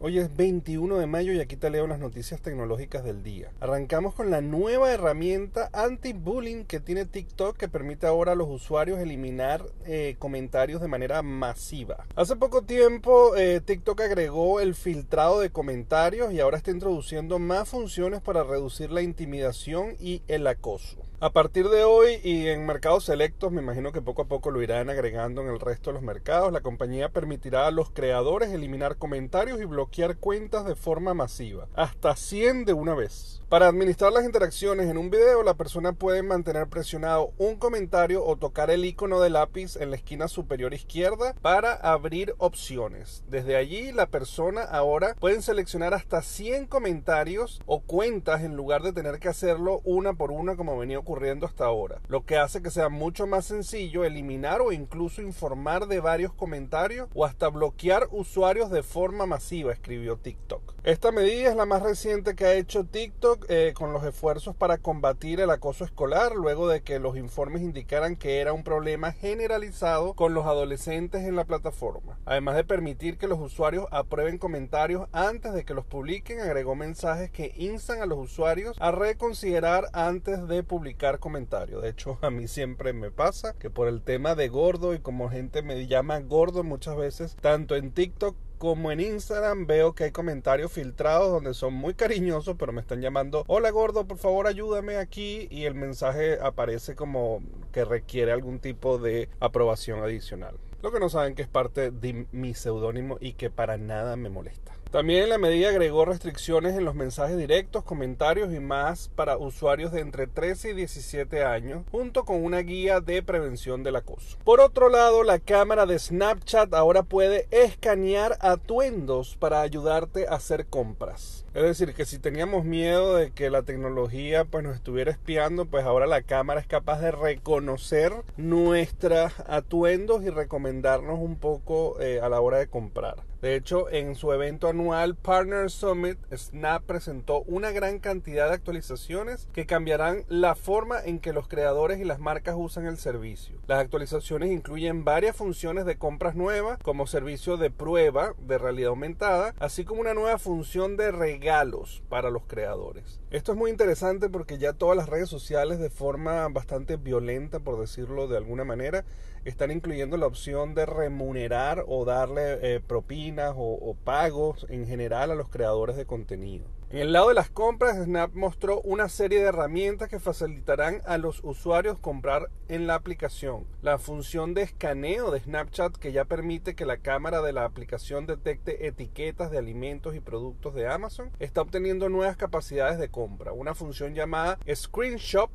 Hoy es 21 de mayo y aquí te leo las noticias tecnológicas del día. Arrancamos con la nueva herramienta anti-bullying que tiene TikTok que permite ahora a los usuarios eliminar eh, comentarios de manera masiva. Hace poco tiempo eh, TikTok agregó el filtrado de comentarios y ahora está introduciendo más funciones para reducir la intimidación y el acoso. A partir de hoy y en mercados selectos, me imagino que poco a poco lo irán agregando en el resto de los mercados, la compañía permitirá a los creadores eliminar comentarios y bloquear cuentas de forma masiva, hasta 100 de una vez. Para administrar las interacciones en un video, la persona puede mantener presionado un comentario o tocar el icono de lápiz en la esquina superior izquierda para abrir opciones. Desde allí, la persona ahora puede seleccionar hasta 100 comentarios o cuentas en lugar de tener que hacerlo una por una como venía ocurriendo hasta ahora, lo que hace que sea mucho más sencillo eliminar o incluso informar de varios comentarios o hasta bloquear usuarios de forma masiva, escribió TikTok. Esta medida es la más reciente que ha hecho TikTok eh, con los esfuerzos para combatir el acoso escolar, luego de que los informes indicaran que era un problema generalizado con los adolescentes en la plataforma. Además de permitir que los usuarios aprueben comentarios antes de que los publiquen, agregó mensajes que instan a los usuarios a reconsiderar antes de publicar comentarios. De hecho, a mí siempre me pasa que por el tema de gordo y como gente me llama gordo muchas veces, tanto en TikTok como en Instagram veo que hay comentarios filtrados donde son muy cariñosos, pero me están llamando, hola gordo, por favor ayúdame aquí y el mensaje aparece como que requiere algún tipo de aprobación adicional. Lo que no saben que es parte de mi seudónimo y que para nada me molesta. También la medida agregó restricciones en los mensajes directos, comentarios y más para usuarios de entre 13 y 17 años, junto con una guía de prevención del acoso. Por otro lado, la cámara de Snapchat ahora puede escanear atuendos para ayudarte a hacer compras. Es decir, que si teníamos miedo de que la tecnología pues, nos estuviera espiando, pues ahora la cámara es capaz de reconocer nuestros atuendos y recomendarnos un poco eh, a la hora de comprar. De hecho, en su evento anual Partner Summit, Snap presentó una gran cantidad de actualizaciones que cambiarán la forma en que los creadores y las marcas usan el servicio. Las actualizaciones incluyen varias funciones de compras nuevas, como servicio de prueba de realidad aumentada, así como una nueva función de regalos para los creadores. Esto es muy interesante porque ya todas las redes sociales de forma bastante violenta, por decirlo de alguna manera, están incluyendo la opción de remunerar o darle eh, o, o pagos en general a los creadores de contenido. En el lado de las compras, Snap mostró una serie de herramientas que facilitarán a los usuarios comprar en la aplicación. La función de escaneo de Snapchat que ya permite que la cámara de la aplicación detecte etiquetas de alimentos y productos de Amazon está obteniendo nuevas capacidades de compra. Una función llamada Screenshot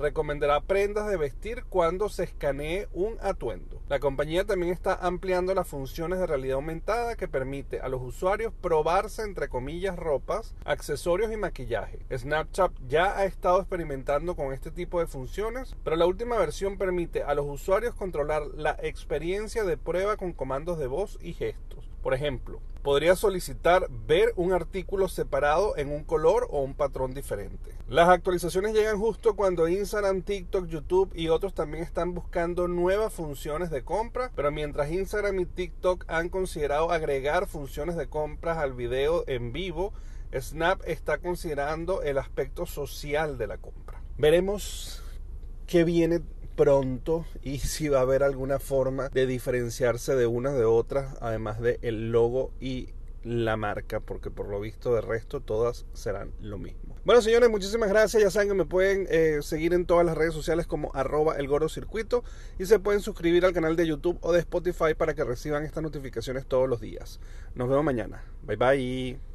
recomendará prendas de vestir cuando se escanee un atuendo. La compañía también está ampliando las funciones de realidad aumentada que permite a los usuarios probarse entre comillas ropas, accesorios y maquillaje. Snapchat ya ha estado experimentando con este tipo de funciones, pero la última versión permite a los usuarios controlar la experiencia de prueba con comandos de voz y gestos. Por ejemplo, podría solicitar ver un artículo separado en un color o un patrón diferente. Las actualizaciones llegan justo cuando Instagram, TikTok, YouTube y otros también están buscando nuevas funciones de compra, pero mientras Instagram y TikTok han considerado agregar funciones de compras al video en vivo, Snap está considerando el aspecto social de la compra. Veremos qué viene pronto y si va a haber alguna forma de diferenciarse de unas de otras, además de el logo y la marca, porque por lo visto de resto todas serán lo mismo. Bueno señores, muchísimas gracias. Ya saben que me pueden eh, seguir en todas las redes sociales como arroba el circuito y se pueden suscribir al canal de YouTube o de Spotify para que reciban estas notificaciones todos los días. Nos vemos mañana. Bye bye.